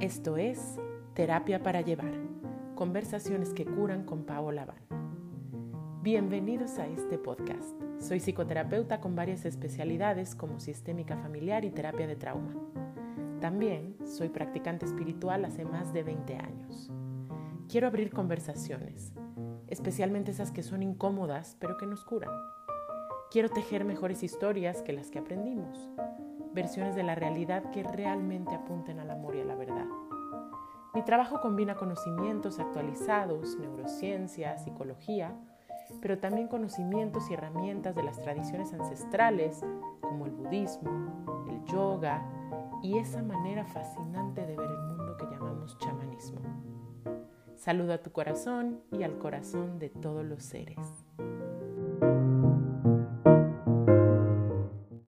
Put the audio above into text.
Esto es Terapia para Llevar, conversaciones que curan con Paola Van. Bienvenidos a este podcast. Soy psicoterapeuta con varias especialidades como sistémica familiar y terapia de trauma. También soy practicante espiritual hace más de 20 años. Quiero abrir conversaciones, especialmente esas que son incómodas pero que nos curan. Quiero tejer mejores historias que las que aprendimos versiones de la realidad que realmente apunten al amor y a la verdad. Mi trabajo combina conocimientos actualizados, neurociencia, psicología, pero también conocimientos y herramientas de las tradiciones ancestrales como el budismo, el yoga y esa manera fascinante de ver el mundo que llamamos chamanismo. Saludo a tu corazón y al corazón de todos los seres.